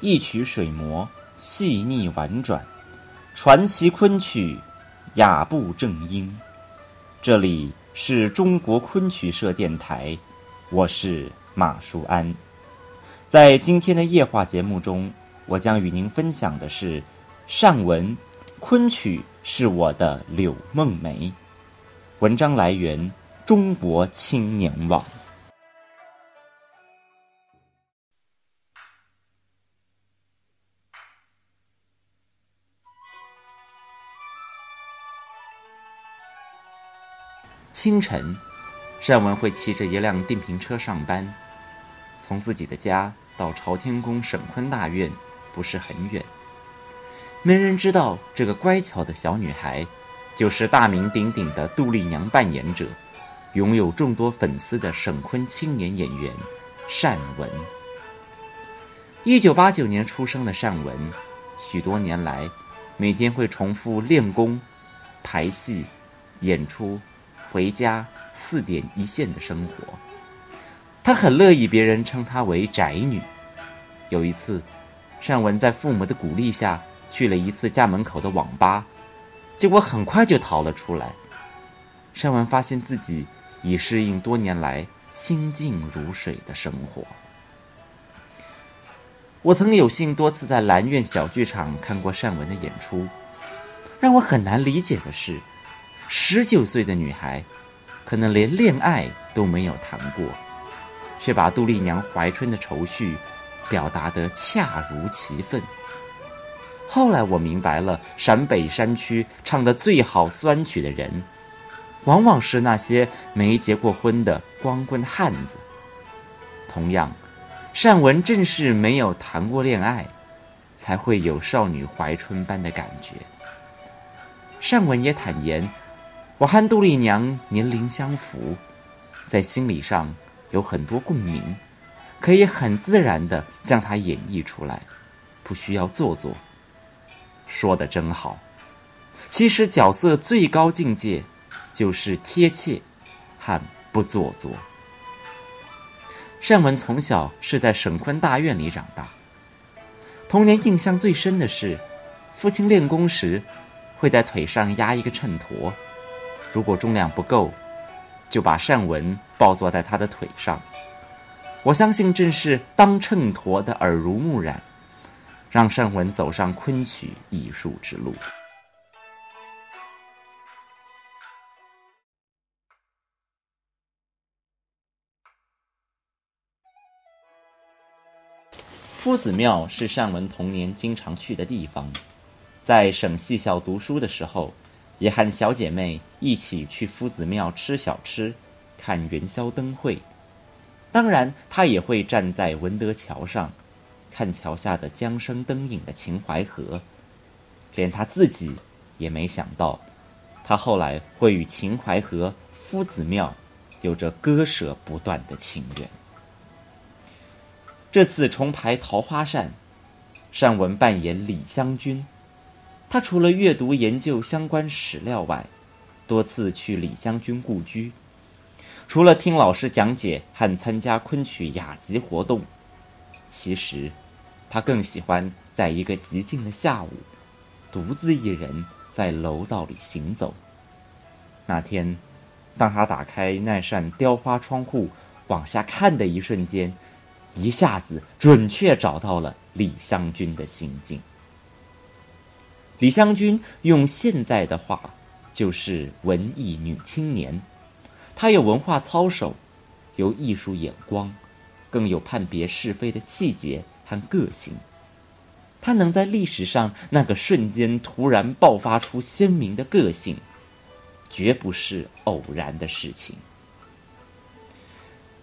一曲水磨，细腻婉转，传奇昆曲，雅步正音。这里是中国昆曲社电台，我是马淑安。在今天的夜话节目中，我将与您分享的是上文昆曲是我的柳梦梅。文章来源《中国青年网》。清晨，单文会骑着一辆电瓶车上班。从自己的家到朝天宫省昆大院，不是很远。没人知道这个乖巧的小女孩，就是大名鼎鼎的杜丽娘扮演者，拥有众多粉丝的省昆青年演员单文。一九八九年出生的单文，许多年来，每天会重复练功、排戏、演出。回家四点一线的生活，她很乐意别人称她为宅女。有一次，单文在父母的鼓励下去了一次家门口的网吧，结果很快就逃了出来。单文发现自己已适应多年来心静如水的生活。我曾有幸多次在兰苑小剧场看过单文的演出，让我很难理解的是。十九岁的女孩，可能连恋爱都没有谈过，却把杜丽娘怀春的愁绪表达得恰如其分。后来我明白了，陕北山区唱得最好酸曲的人，往往是那些没结过婚的光棍汉子。同样，单文正是没有谈过恋爱，才会有少女怀春般的感觉。单文也坦言。我和杜丽娘年龄相符，在心理上有很多共鸣，可以很自然地将它演绎出来，不需要做作。说的真好。其实角色最高境界就是贴切和不做作。单文从小是在省昆大院里长大，童年印象最深的是，父亲练功时会在腿上压一个秤砣。如果重量不够，就把善文抱坐在他的腿上。我相信正是当秤砣的耳濡目染，让善文走上昆曲艺术之路。夫子庙是善文童年经常去的地方，在省戏校读书的时候。也和小姐妹一起去夫子庙吃小吃，看元宵灯会。当然，他也会站在文德桥上，看桥下的江声灯影的秦淮河。连他自己也没想到，他后来会与秦淮河、夫子庙有着割舍不断的情缘。这次重排《桃花扇》，单文扮演李香君。他除了阅读研究相关史料外，多次去李香君故居。除了听老师讲解和参加昆曲雅集活动，其实他更喜欢在一个极静的下午，独自一人在楼道里行走。那天，当他打开那扇雕花窗户往下看的一瞬间，一下子准确找到了李香君的心境。李香君用现在的话，就是文艺女青年。她有文化操守，有艺术眼光，更有判别是非的气节和个性。她能在历史上那个瞬间突然爆发出鲜明的个性，绝不是偶然的事情。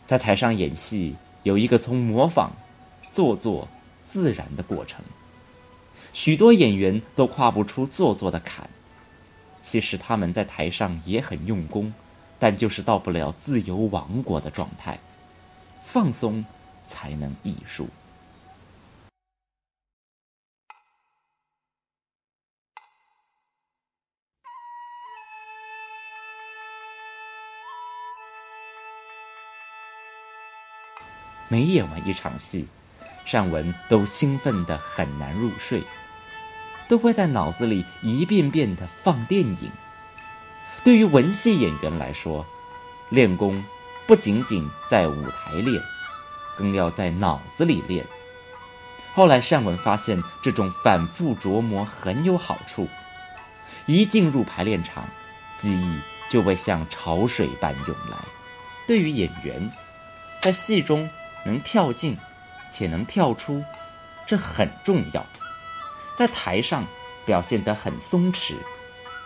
在台上演戏，有一个从模仿、做作、自然的过程。许多演员都跨不出做作的坎，其实他们在台上也很用功，但就是到不了自由王国的状态。放松才能艺术。每演完一场戏，善文都兴奋得很难入睡，都会在脑子里一遍遍地放电影。对于文戏演员来说，练功不仅仅在舞台练，更要在脑子里练。后来善文发现这种反复琢磨很有好处，一进入排练场，记忆就会像潮水般涌来。对于演员，在戏中能跳进。且能跳出，这很重要。在台上表现得很松弛，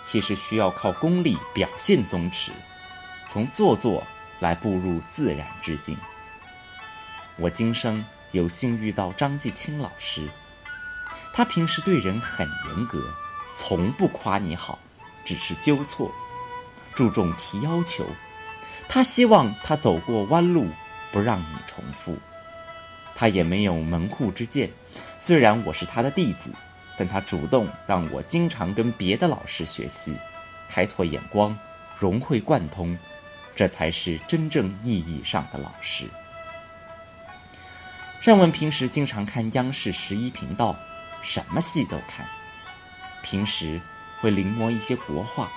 其实需要靠功力表现松弛，从做作来步入自然之境。我今生有幸遇到张继清老师，他平时对人很严格，从不夸你好，只是纠错，注重提要求。他希望他走过弯路，不让你重复。他也没有门户之见，虽然我是他的弟子，但他主动让我经常跟别的老师学习，开拓眼光，融会贯通，这才是真正意义上的老师。尚文平时经常看央视十一频道，什么戏都看，平时会临摹一些国画，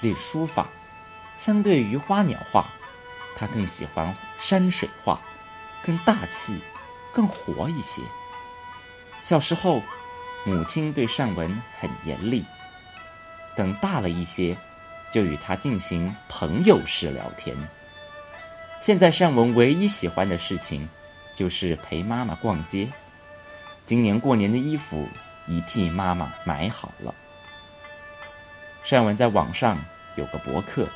练书法。相对于花鸟画，他更喜欢山水画，更大气。更活一些。小时候，母亲对善文很严厉。等大了一些，就与他进行朋友式聊天。现在善文唯一喜欢的事情，就是陪妈妈逛街。今年过年的衣服已替妈妈买好了。善文在网上有个博客，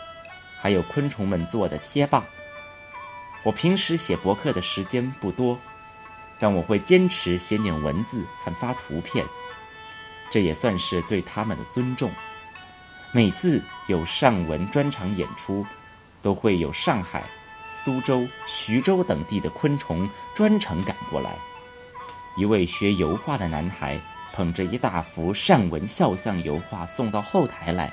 还有昆虫们做的贴吧。我平时写博客的时间不多。但我会坚持写点文字和发图片，这也算是对他们的尊重。每次有上文专场演出，都会有上海、苏州、徐州等地的昆虫专程赶过来。一位学油画的男孩捧着一大幅上文肖像油画送到后台来，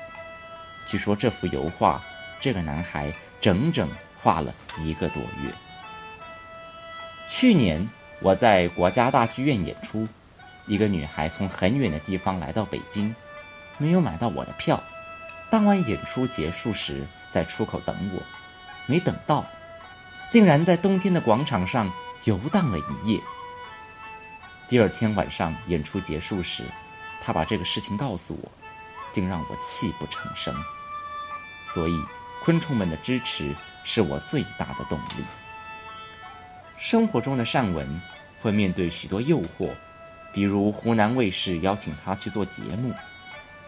据说这幅油画，这个男孩整整画了一个多月。去年。我在国家大剧院演出，一个女孩从很远的地方来到北京，没有买到我的票。当晚演出结束时，在出口等我，没等到，竟然在冬天的广场上游荡了一夜。第二天晚上演出结束时，她把这个事情告诉我，竟让我泣不成声。所以，昆虫们的支持是我最大的动力。生活中的善文会面对许多诱惑，比如湖南卫视邀请他去做节目，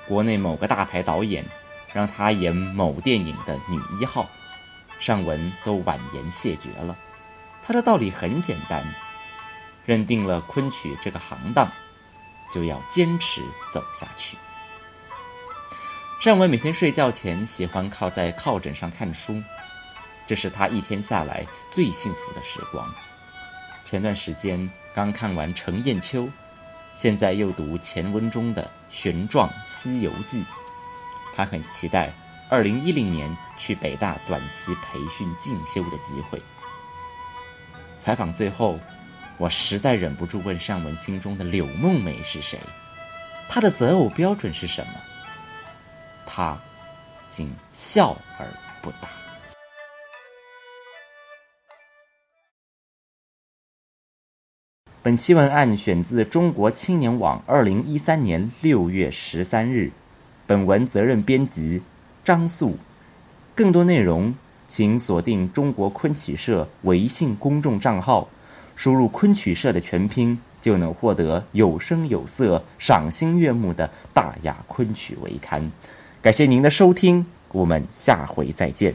国内某个大牌导演让他演某电影的女一号，尚雯都婉言谢绝了。他的道理很简单：认定了昆曲这个行当，就要坚持走下去。尚雯每天睡觉前喜欢靠在靠枕上看书，这是他一天下来最幸福的时光。前段时间刚看完程砚秋，现在又读钱文忠的《玄奘西游记》，他很期待二零一零年去北大短期培训进修的机会。采访最后，我实在忍不住问尚文心中的柳梦梅是谁？她的择偶标准是什么？他竟笑而不答。本期文案选自中国青年网二零一三年六月十三日，本文责任编辑张素。更多内容请锁定中国昆曲社微信公众账号，输入“昆曲社”的全拼，就能获得有声有色、赏心悦目的大雅昆曲微刊。感谢您的收听，我们下回再见。